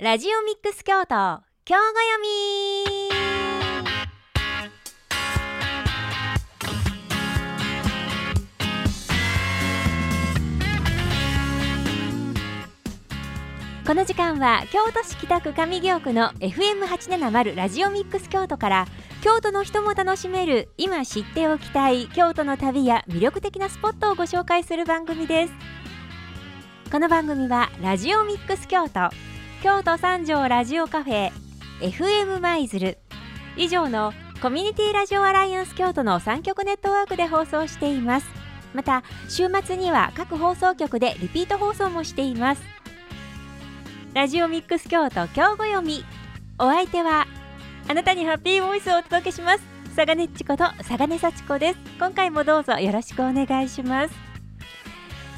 ラジオミックス京都京子読み。この時間は京都市北区上京区の FM870 ラジオミックス京都から京都の人も楽しめる今知っておきたい京都の旅や魅力的なスポットをご紹介する番組です。この番組はラジオミックス京都京都三条ラジオカフェ FM 舞鶴。以上のコミュニティラジオアライアンス京都の3局ネットワークで放送しています。また週末には各放送局でリピート放送もしています。ラジオミックス京都京子読み。お相手はあなたにハッピーボイスをお届けします。佐賀根っちこと佐賀根幸子です。今回もどうぞよろしくお願いします。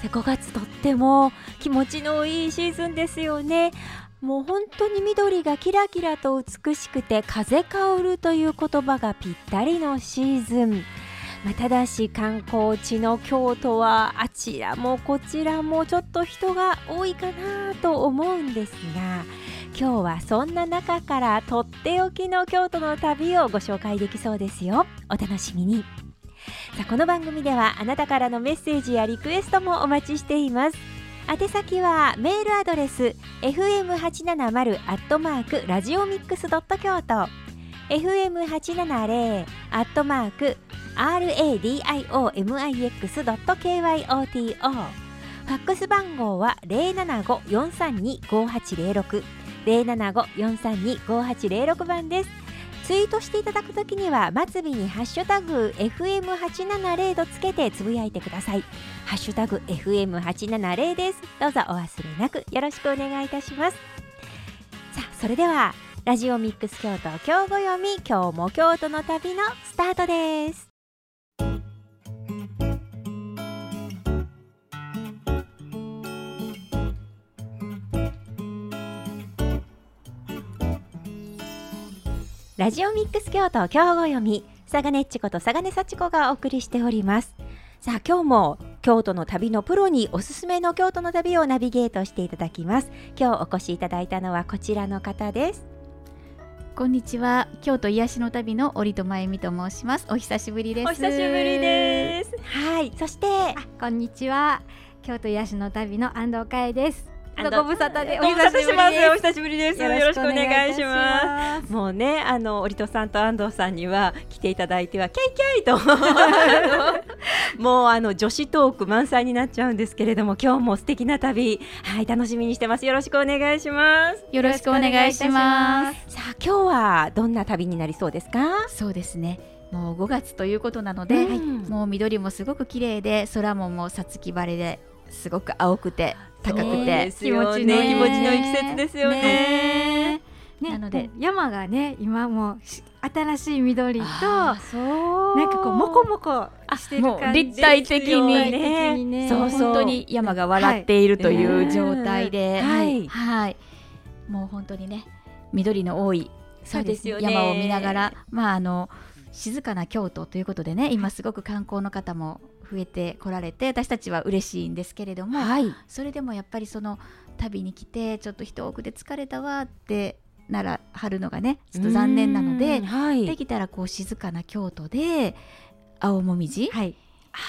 5月とっても気持ちのいいシーズンですよね。もう本当に緑がキラキラと美しくて風香るという言葉がぴったりのシーズン。まあ、ただし観光地の京都はあちらもこちらもちょっと人が多いかなと思うんですが今日はそんな中からとっておきの京都の旅をご紹介できそうですよ。お楽しみに。さあこの番組ではあなたからのメッセージやリクエストもお待ちしています。宛先はメールアドレス fm870 アットマークラジオミックスドット京都。fm870 アットマーク radiomix.kyoto ファックス番号は075-432-5806 075-432-5806番です。ツイートしていただくときには末尾にハッシュタグ FM870 とつけてつぶやいてください。ハッシュタグ FM870 です。どうぞお忘れなくよろしくお願いいたします。さあそれではラジオミックス京都今日ご読み今日も京都の旅のスタートです。ラジオミックス京都京子読み佐賀ねっちこと佐賀根幸子がお送りしております。さあ今日も京都の旅のプロにおすすめの京都の旅をナビゲートしていただきます。今日お越しいただいたのはこちらの方です。こんにちは。京都癒しの旅の折戸真由美と申します。お久しぶりです。お久しぶりです。はいそして。こんにちは。京都癒しの旅の安藤佳恵ですご無沙汰でお久しぶりです。お久しぶりです。よろしくお願いします。もうねあの折戸さんと安藤さんには来ていただいてはキャイキャイと もうあの女子トーク満載になっちゃうんですけれども今日も素敵な旅はい楽しみにしてます。よろしくお願いします。よろしくお願いします。さあ今日はどんな旅になりそうですか？そうですね。もう5月ということなので、うん、もう緑もすごく綺麗で空ももうさつき晴れですごく青くて高くて気持ちのいい。季節ですよね。ね、なので山がね今も新しい緑となんかこうもこもこしてる感じ立体的にね、ね、そう本当に山が笑っているという状態で、はい、はい、もう本当にね緑の多いそうですよ、ね、山を見ながらまああの静かな京都ということでね今すごく観光の方も増えてこられて私たちは嬉しいんですけれども、はい、それでもやっぱりその旅に来てちょっと人多くで疲れたわってならはるのがねちょっと残念なので、はい、できたらこう静かな京都で青もみじ、はい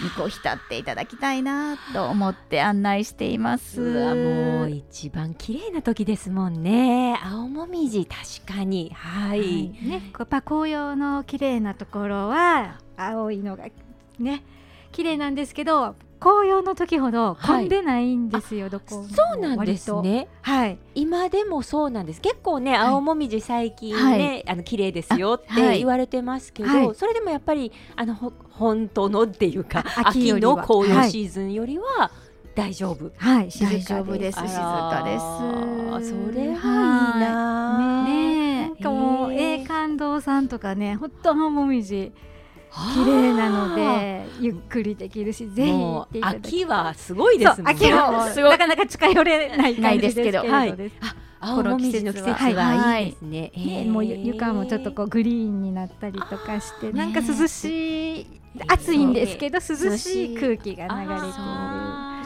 にこう浸っていただきたいなと思って案内しています。もう一番綺麗な時ですもんね。青もみじ確かにはい。はい、ね、やっぱ紅葉の綺麗なところは青いのがね綺麗なんですけど紅葉の時ほど混んでないんですよ、はい、どこそうなんですね。はい。今でもそうなんです。結構ね、はい、青もみじ最近ね、はい、あの綺麗ですよって言われてますけど、それでもやっぱりあの本当のっていうか秋の紅葉シーズンよりは、大丈夫。はい、静かです。静かです。それはいいな。ね、なんかもう、ええ感動さんとかね、ほんと青もみじ。綺麗なのでゆっくりできるしぜひ秋はすごいですね。秋はなかなか近寄れない感じですけどはい。青もみじの季節はいいですね、はい。もう床もちょっとこうグリーンになったりとかしてなんか涼しい暑いんですけど涼しい空気が流れている。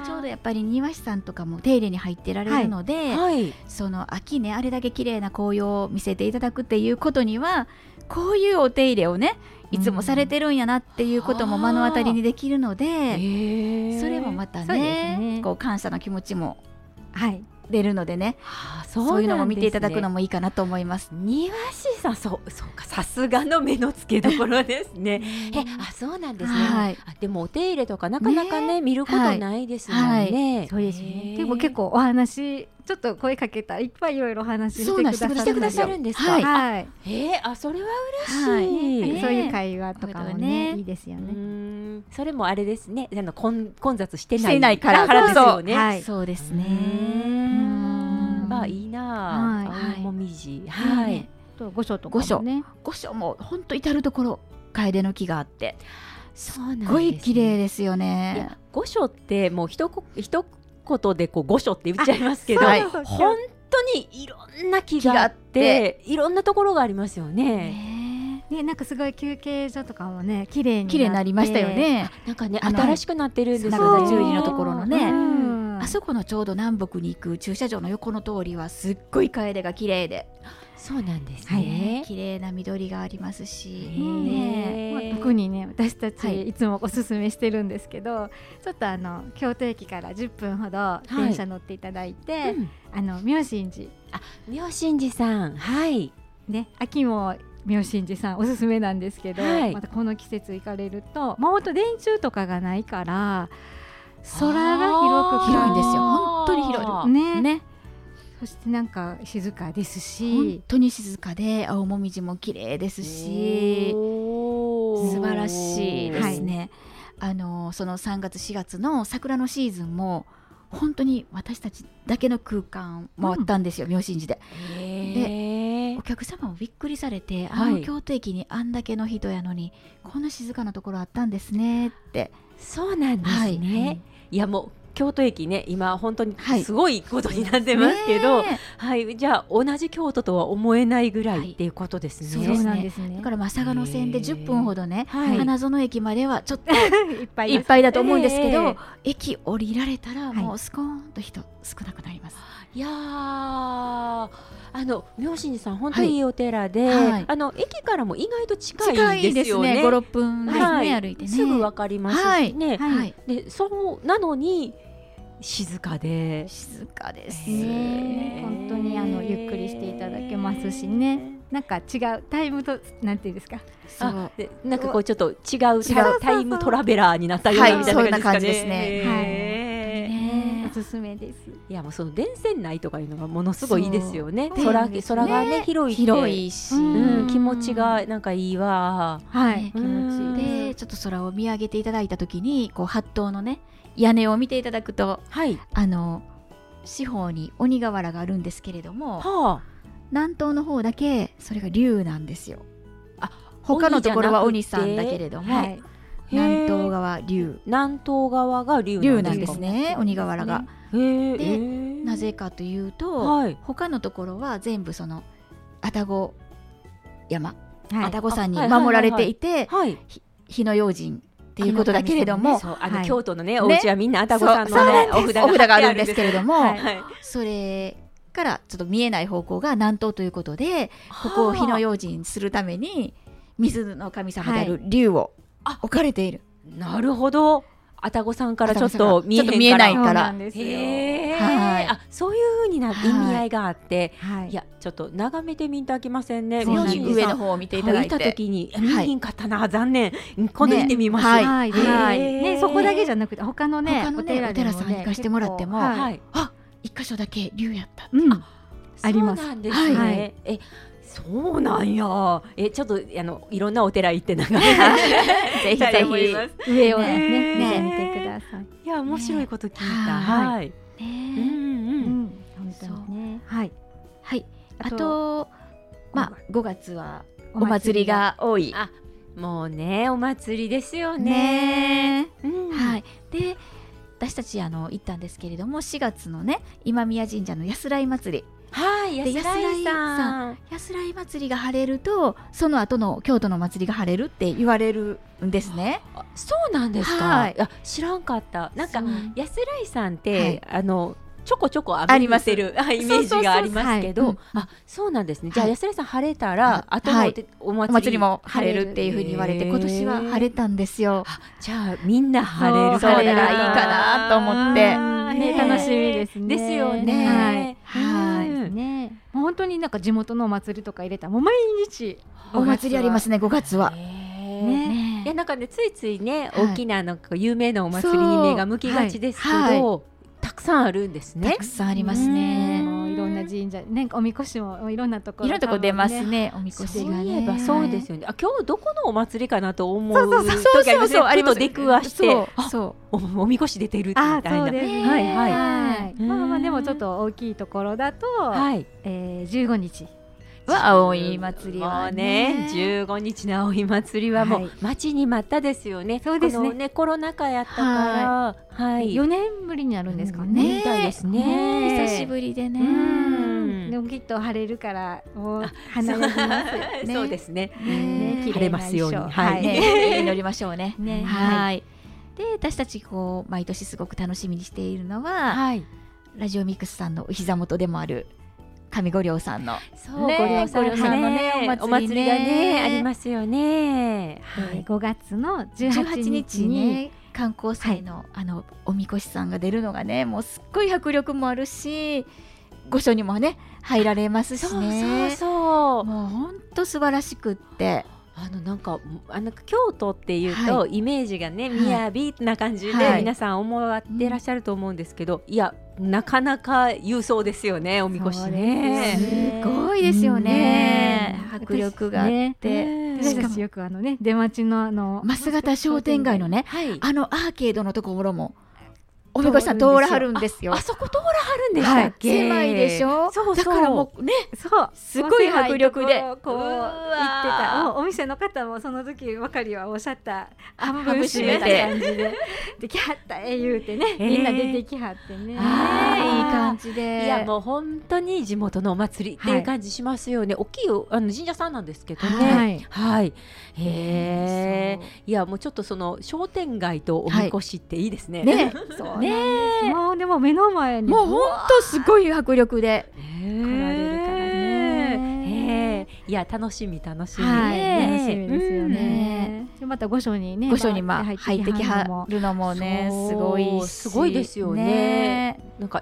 ちょうどやっぱり庭師さんとかも手入れに入ってられるので、はい、その秋ねあれだけ綺麗な紅葉を見せていただくっていうことにはこういうお手入れをねいつもされてるんやなっていうことも目の当たりにできるので、うん、それもまたね、ね、こう感謝の気持ちも、はい、出るのでね、はあ、そういうのも見ていただくのもいいかなと思います。庭師さんそうそうかさすがの目の付けどころですね。えあそうなんですね。はい、あでもお手入れとかなかなかね、ね、見ることないですもんね。はい。はい、そうですね。でも結構お話ちょっと声かけたらいっぱいいろいろ話してくださるんですか？はい。えー、あそれは嬉しい、そういう会話とかもねいいですよね。それもあれですね。あの混混雑してないないからですよね。そうですね。まあいいな。青もみじ。はい。と御所とかもね。御所も本当至る所楓の木があって。そうなんです、ごい綺麗ですよね。御所ってもう一一言でこう御所って言っちゃいますけど、はい、本当にいろんな木があっていろんなところがありますよね。ね、なんかすごい休憩所とかもね綺麗に綺麗になりましたよね。なんかね新しくなってるんですよね。十字のところのね。あそこのちょうど南北に行く駐車場の横の通りはすっごい楓が綺麗で。そうなんですね。綺麗な緑がありますし、ね、まあ、特にね私たちい。つもおすすめしてるんですけど、はい、ちょっとあの京都駅から10分ほど電車乗っていただいて、はいうん、あの妙心寺。あ妙心寺さん。はい。ね秋も妙心寺さんおすすめなんですけど、はい、またこの季節行かれるともうほんと電柱とかがないから空が広く広いんですよ。本当に広い。ね。ね。そしてなんか静かですし。本当に静かで青もみじも綺麗ですし。素晴らしいですね、はい、あのその3月4月の桜のシーズンも本当に私たちだけの空間もあったんですよ、うん、妙心寺で。でお客様もびっくりされて、あの京都駅にあんだけの人やのにこんな静かなところあったんですねって。そうなんですね、はい、いやもう京都駅ね今本当にすごいことになってますけど、はい、はい、じゃあ同じ京都とは思えないぐらいっていうことですね。そうなんですね。だからまあ佐賀の線で10分ほどね、花園駅まではちょっと いっぱいいっぱいだと思うんですけど、駅降りられたらもうスコーンと人少なくなります。いやあの妙心寺さん本当にいい。お寺で、はい、あの駅からも意外と近いですよね。五、六、分ですね、はい、歩いてね。すぐわかりますしね。はい、でそうなのに静かで。静かです。ね本当にあのゆっくりしていただけますしね。なんか違うタイムとなんていうんですか？そう。でなんかこうちょっと違う違うタイムトラベラーになったようなみたいな感じですね。はい。おすすめです。いやもうその電線内とかいうのがものすごいいいですよね。空空がね広い広いし、うん、気持ちがなんかいいわ。はい、気持ちいいでちょっと空を見上げていただいた時にこう八頭のね屋根を見ていただくと、はい、あの四方に鬼瓦があるんですけれども、はあ、南東の方だけそれが竜なんですよ。あ他のところは鬼さんだけれども、はい、南東側竜南東側が竜なんですね。鬼瓦が。でなぜかというと、はい、他のところは全部その愛宕山。愛宕、山に守られていて、火の用心っていうことだけれども、あの京都のねお家はみんな愛宕さんのねお札があるんです。けれども、それからちょっと見えない方向が南東ということでここを火の用心するために水の神様である竜を置かれている。なるほど愛宕さんからちょっと見え見えないから。はい、あそういうふうにな意味合いがあって、はい、いやちょっと眺めてみたきませんね。上の方を見ていただいて。た時に見えんかったな、残念。今度行ってみます。はい。ねそこだけじゃなくて他のねお寺さんに行かしてもらっても、はい、あ一箇所だけ竜やった。あります。そうなんですね。えそうなんや。え、ちょっとあのいろんなお寺行って眺め ぜひぜひ上をねね見てください。いや面白いこと聞いた。はい。うんうん本当にね。はいはい。あとまあ5月はお祭りが多い。あもうねお祭りですよね。はい。で私たちあの行ったんですけれども4月のね今宮神社の安らい祭り。はい安らいさん。安らい祭りが晴れるとその後の京都の祭りが晴れるって言われるんですね。そうなんですか、はい、知らんかった。なんか安らいさんって、はい、あのちょこちょこ浴びてる イメージがありますけど、あそうなんですね。じゃあ安田さん晴れたら、あとのお祭りも晴れる。っていうふうに言われて、今年は晴れたんですよ。じゃあみんな晴れる晴れがいいかなと思って、ね楽しみですね。ですよね。はい。ね。本当になんか地元のお祭りとか入れた。もう毎日お祭りありますね5月は。ね、いやなんかねついついね、大きななんか有名なお祭りに目が向きがちですけど、たくさんあるんですね。たくさんありますね。いろんな神社、ね、おみこしもいろんなところ、いろんなとこ出ますね。おみこしがね。そうですよね。あ、今日どこのお祭りかなと思う時ありますね。ありと出くわして、そう、おみこし出てるみたいな。はいはい。まあまあでもちょっと大きいところだと、はい、え十五日。は葵祭りはね十五日の葵祭りはもう待ちに待ったですよね。そうですね。コロナ禍やったから、はい。四年ぶりになるんですかね。ですね。久しぶりでね。でもきっと晴れるからもう花やります そうですね。晴れますように。はい。祈りましょうね。はい。で私たちこう毎年すごく楽しみにしているのは、ラジオミックスさんのお膝元でもある上五稜さんの。そう、ね、五稜さんのねお祭りがねありますよね。はい、5月の18日に観光祭の、あのおみこしさんが出るのがねもうすっごい迫力もあるし御所にもね入られますしね。そうそうもう本当素晴らしくってあのなんかあの京都っていうと、イメージがね雅な感じで皆さん思ってらっしゃると思うんですけど、いやなかなか勇壮ですよねおみこしね。すごいですよね。迫力があって。しかもよくあのね出待ちのあの増形商店街のね、あのアーケードのところもおみこしさん通らはるんですよ。あそこ通らはるんでしたっけ、狭いでしょ？そうだからもうねそう。すごい迫力で。こう行ってた。お店の方もその時ばかりはおっしゃった。半分閉めた感じで。できはった。え言うてね、みんな出てきはってね、いい感じで。いやもう本当に地元のお祭りっていう感じしますよね、大きいあの神社さんなんですけどね。はい、へえいやもうちょっとその商店街とおみこしっていいですね、ね。そうねもうでも目の前に。もう本当すごい迫力で。来られるからね。いや楽しみ楽しみ、楽しみですよね、また御所にね御所にまあ入ってきはるのも。ねすごいすごいですよね。なんか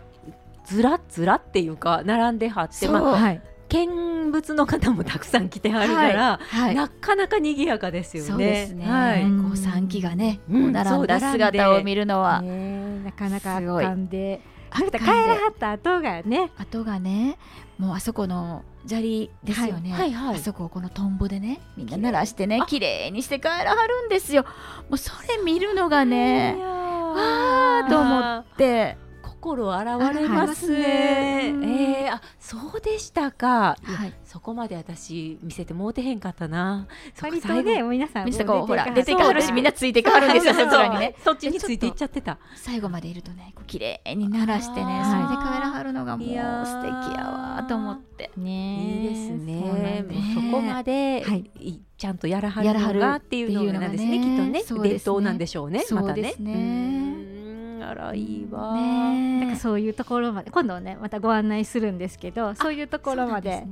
ずらずらっていうか並んではってまあ見物の方もたくさん来てはるから、はいはい、なかなか賑やかですよね。そうですね。はい、こう三機がね、こう並んだ姿を見るのは、なかなか圧巻で。帰らはった後がね。後がねもうあそこの砂利ですよね、はいはいはい、あそこをこのトンボでねみんな鳴らしてね綺麗にして帰らはるんですよ。もうそれ見るのがねわあと思って心洗われますね。えー、あそうでしたか。はい、そこまで私見せてもうてへんかったな。割とね皆さん出てほら出てかはるしみんなついてかはるんですよそちらにね。そっちについていっちゃってた。最後までいるとねこう綺麗に鳴らしてねそれで帰らはるのがもう素敵やわと思って。ねいいですね。そこまで、はい、ちゃんとやらはるのがっていうのなんですねきっとね伝統なんでしょうねまたね。あらいいわ、ね、だからそういうところまで今度ねまたご案内するんですけどそういうところまで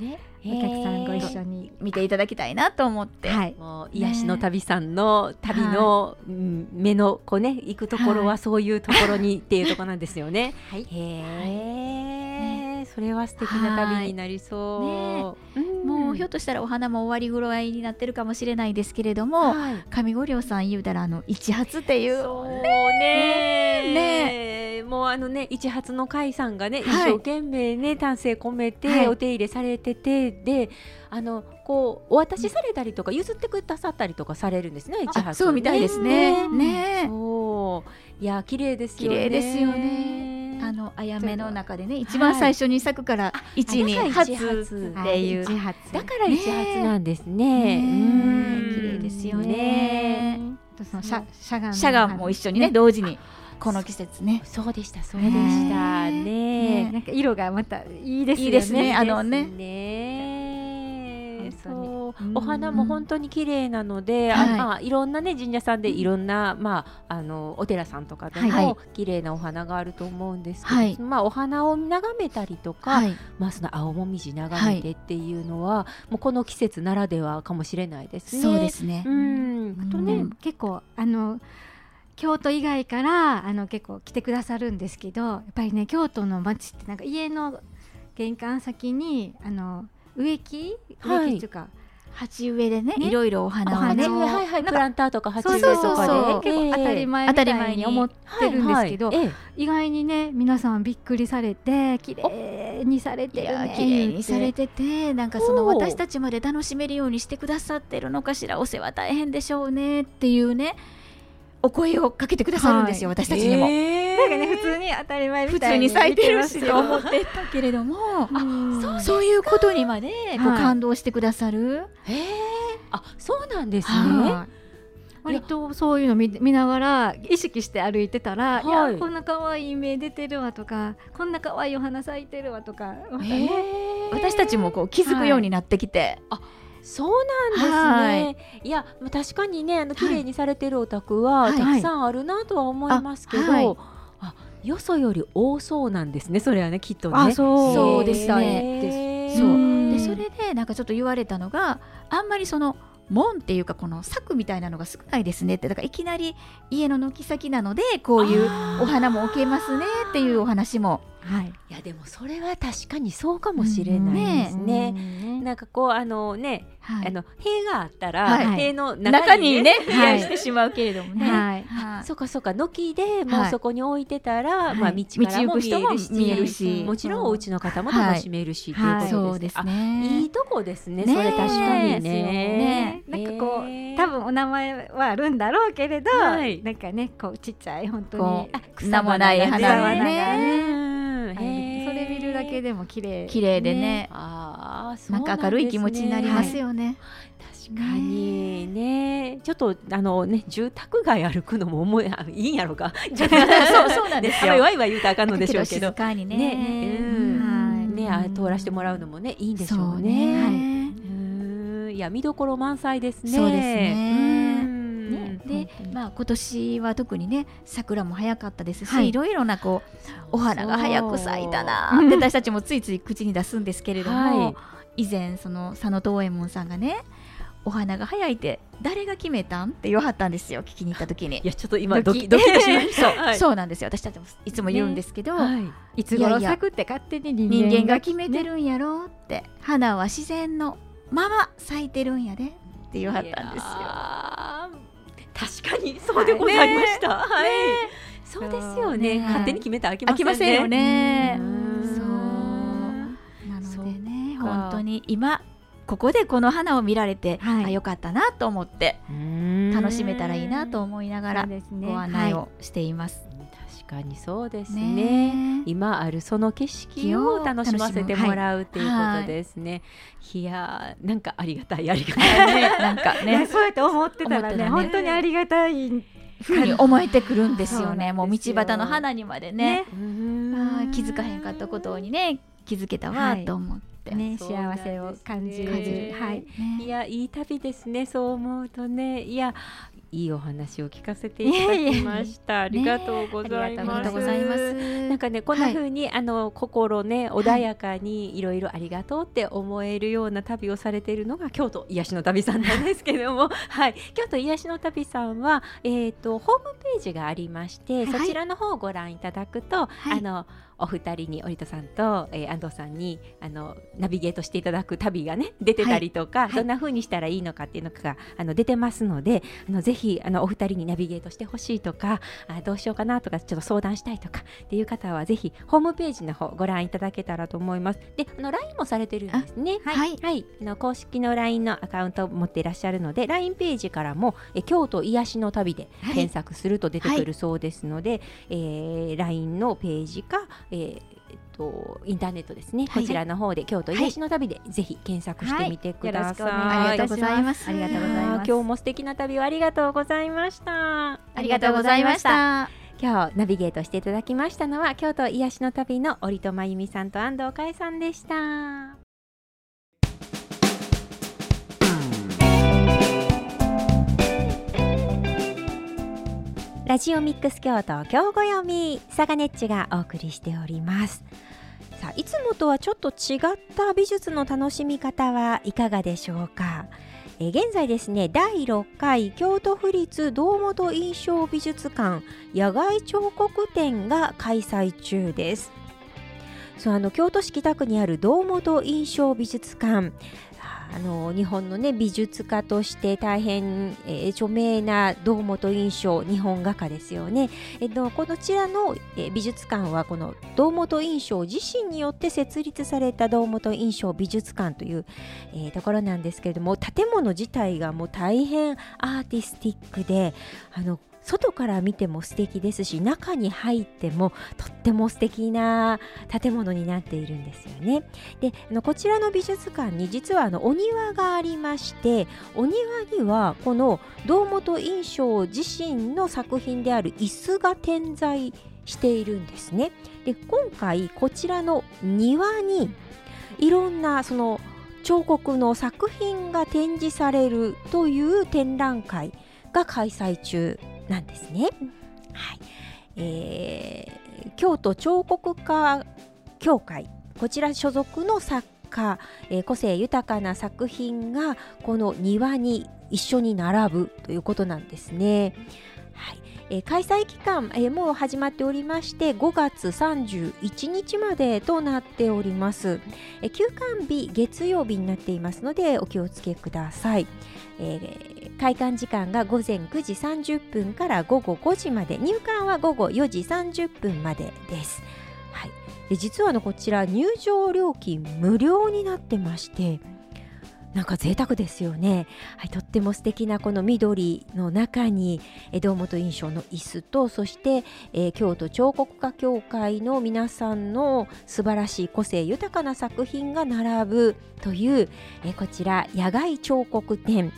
お客さんご一緒に見ていただきたいなと思って、はい、もう癒しの旅さんの旅の、目のこうね行くところはそういうところにっていうところなんですよね。はい、へえ、それは素敵な旅になりそう。ね。うん、もうひょっとしたらお花も終わりぐらいになってるかもしれないですけれども、はい、上五稜さん言うたらあの一発っていう。そうね。ね。もうあのね一発の会さんがね、一生懸命ね丹精込めてお手入れされてて、であのこうお渡しされたりとか譲ってくださったりとかされるんですね一発そうみたいですね。ねそう。いや綺麗ですよね。綺麗ですよねあのあやめの中でね一番最初に咲くから一二発っていう。だから一発なんですね。綺麗ですよね。そのしゃしゃがんも一緒にね同時に。この季節ね。そうでしたそうでしたねなんか色がまたいいですね。いいですね。あのねそう。お花も本当に綺麗なので、はい、あまあ、いろんなね神社さんでいろんな、まあ、あのお寺さんとかでも綺麗なお花があると思うんですけど、はい、まあ、お花を眺めたりとか、はい、まあ、その青もみじ眺めてっていうのは、もうこの季節ならではかもしれないですね。そうですね、うん、とね、結構あの京都以外からあの結構来てくださるんですけどやっぱりね京都の街ってなんか家の玄関先にあの植木？植木っていうか、鉢植えでねいろいろお花をね。はいはいプランターとか鉢植えとかで結構当たり前みたいに思ってるんですけど意外にね皆さんびっくりされて綺麗にされてるね綺麗にされててなんかその私たちまで楽しめるようにしてくださってるのかしらお世話大変でしょうねっていうねお声をかけてくださるんですよ、はい、私たちにも。なんかね普通に当たり前普通に咲いてるしと思ってたけれども。あそういうことにまでこう感動してくださる。へえあそうなんですね。割とそういうの見見ながら意識して歩いてたら、はい、いやこんな可愛い芽出てるわとかこんな可愛いお花咲いてるわとか、ね、私たちもこう気づくようになってきて。はい、あそうなんですね。い、や、確かにね、あの綺麗にされてるお宅は、たくさんあるなとは思いますけど。あ、よそより多そうなんですね。それはね、きっとね。そうですね。そう。で、それで、なんかちょっと言われたのが、あんまりその。門っていうかこの柵みたいなのが少ないですねってだからいきなり家の軒先なのでこういうお花も置けますねっていうお話もはい、いやでもそれは確かにそうかもしれないですね。ねなんかこうあのね、はい、あの塀があったら、はい、塀の中にね増や してしまうけれどもね。はい、そうかそうか軒でもうそこに置いてたら、まあ道からも見えるし、見えるし。もちろんお家の方も楽しめるし、ということです。ね。いいとこですね。それ確かにね。なんかこう多分お名前はあるんだろうけれど、なんかねこうちっちゃい本当に。草もない花がね。けでも綺麗綺麗でね。ああなんか明るい気持ちになりますよね、確かにね。ちょっとあのね住宅街歩くのも思いいいんやろうか。そうそうなんですよ。わいわい言うたらあかんのでしょうけど。静かにね。ね,、うん。ねあ通らせてもらうのもねいいんでしょうね。はい。いや見どころ満載ですね。そうですねで、まあ、今年は特にね桜も早かったですし、はい、いろいろなこうお花が早く咲いたなって私たちもついつい口に出すんですけれども、はい、以前その佐野東右衛門さんがねお花が早いって誰が決めたんって言わはったんですよ聞きに行った時に。いやちょっと今ドキドキ。しました、はい、そうなんですよ。私たちもいつも言うんですけど、ね。はい、いつ頃咲くって勝手に人間が決めてるんやろうって、花は自然のまま咲いてるんやでって言わはったんですよ確かにそうでございました。はい、そうですよね。勝手に決めたら飽きませんよね。そう。なのでね本当に今ここでこの花を見られて、はい、あよかったなと思って楽しめたらいいなと思いながらご案内をしています。確かにそうですね、ね、今あるその景色を楽しませてもらうっていうことですね、はい、いやなんかありがたいありがたい。ね なんかね。そうやって思ってたらね、ね、本当にありがたいふうに思えてくるんですよね。もう道端の花にまでね。ね。気づかへんかったことにね気づけたわと思って。ね、幸せを感じる、はい、いやいい旅ですねそう思うとね。いやいいお話を聞かせていただきました。ありがとうございます。ね、なんかねこんな風に、はい、あの心ね穏やかにいろいろありがとうって思えるような旅をされているのが京都癒しの旅さんなんですけども、はい、京都癒しの旅さんはえっ、ー、とホームページがありまして、はい、そちらの方をご覧いただくと、あのお二人に織田さんと、えー、安藤さんにあのナビゲートしていただく旅がね出てたりとか、はい、どんな風にしたらいいのかっていうのがあの出てますのであのぜひあのお二人にナビゲートしてほしいとかあどうしようかなとかちょっと相談したいとかっていう方はぜひホームページの方ご覧いただけたらと思います。であの LINE もされてるんですね。はい、はい、あの公式の LINE のアカウントを持っていらっしゃるので LINE ページからもえ京都癒しの旅で検索すると出てくるそうですので、はい、えー、LINE のページか、えーと、インターネットですね、はい、こちらの方で京都癒しの旅で、ぜひ検索してみてください、はい、ありがとうございます。ありがとうございます。今日も素敵な旅をありがとうございました。ありがとうございました。今日ナビゲートしていただきましたのは京都癒しの旅の折戸真由美さんと安藤海さんでしたラジオミックス京都今日ご読みサガネッチがお送りしております。さあいつもとはちょっと違った美術の楽しみ方はいかがでしょうか？え現在ですね第6回京都府立堂本印象美術館野外彫刻展が開催中です。そうあの京都市北区にある堂本印象美術館。あの日本の、ね、美術家として大変、えー、著名な堂本印象日本画家ですよね。えっと、こちらの、えー、美術館はこの堂本印象自身によって設立された堂本印象美術館という、えー、ところなんですけれども建物自体がもう大変アーティスティックであの外から見ても素敵ですし中に入ってもとっても素敵な建物になっているんですよね。であのこちらの美術館に実はあのお庭がありましてお庭にはこの堂本印象自身の作品である椅子が点在しているんですね。で今回こちらの庭にいろんなその彫刻の作品が展示されるという展覧会が開催中なんですね。はい。えー、京都彫刻家協会。こちら所属の作家、えー、個性豊かな作品がこの庭に一緒に並ぶということなんですね。はい。えー、開催期間、えー、もう始まっておりまして5月31日までとなっております、えー、休館日月曜日になっていますのでお気をつけください、えー、開館時間が午前9時30分から午後5時まで。入館は午後4時30分までです、はい、で実はのこちら入場料金無料になってましてなんか贅沢ですよね、はい、とっても素敵なこの緑の中に堂本印象の椅子とそして、えー、京都彫刻家協会の皆さんの素晴らしい個性豊かな作品が並ぶという、えー、こちら野外彫刻展。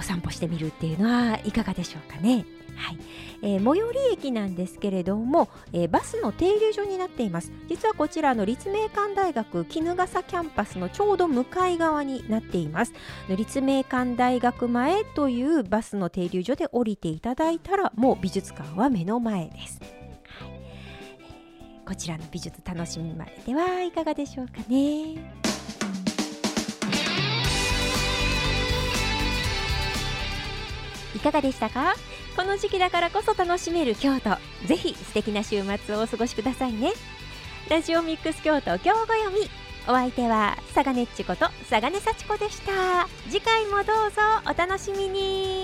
お散歩してみるっていうのはいかがでしょうかね。はい。えー、最寄り駅なんですけれども、えー、バスの停留所になっています。実はこちらの立命館大学衣笠キャンパスのちょうど向かい側になっています。立命館大学前というバスの停留所で降りていただいたらもう美術館は目の前です、はい。えー、こちらの美術楽しみまでではいかがでしょうかね。いかがでしたか？この時期だからこそ楽しめる京都。ぜひ素敵な週末をお過ごしくださいね。ラジオミックス京都今日ご読み。お相手はサガネッチこと佐賀根幸子でした。次回もどうぞお楽しみに。